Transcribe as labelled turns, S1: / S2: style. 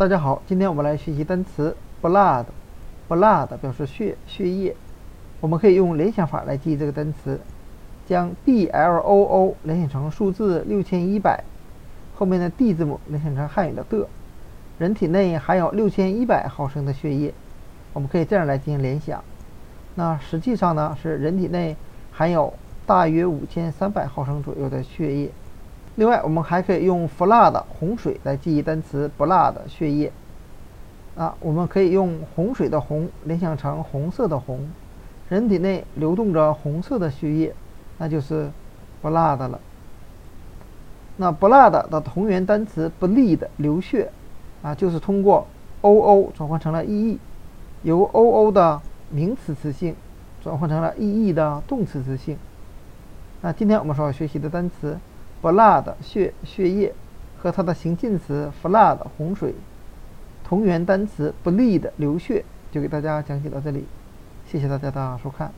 S1: 大家好，今天我们来学习单词 blood。blood 表示血、血液。我们可以用联想法来记这个单词，将 b l o o 联想成数字六千一百，后面的 d 字母联想成汉语的的。人体内含有六千一百毫升的血液，我们可以这样来进行联想。那实际上呢，是人体内含有大约五千三百毫升左右的血液。另外，我们还可以用 flood 洪水来记忆单词 blood 血液。啊，我们可以用洪水的洪联想成红色的红，人体内流动着红色的血液，那就是 blood 了。那 blood 的同源单词 bleed 流血，啊，就是通过 oo 转换成了 ee，由 oo 的名词词性转换成了 ee 的动词词性。那今天我们所要学习的单词。Blood 血血液和它的形近词 flood 洪水，同源单词 bleed 流血，就给大家讲解到这里，谢谢大家的收看。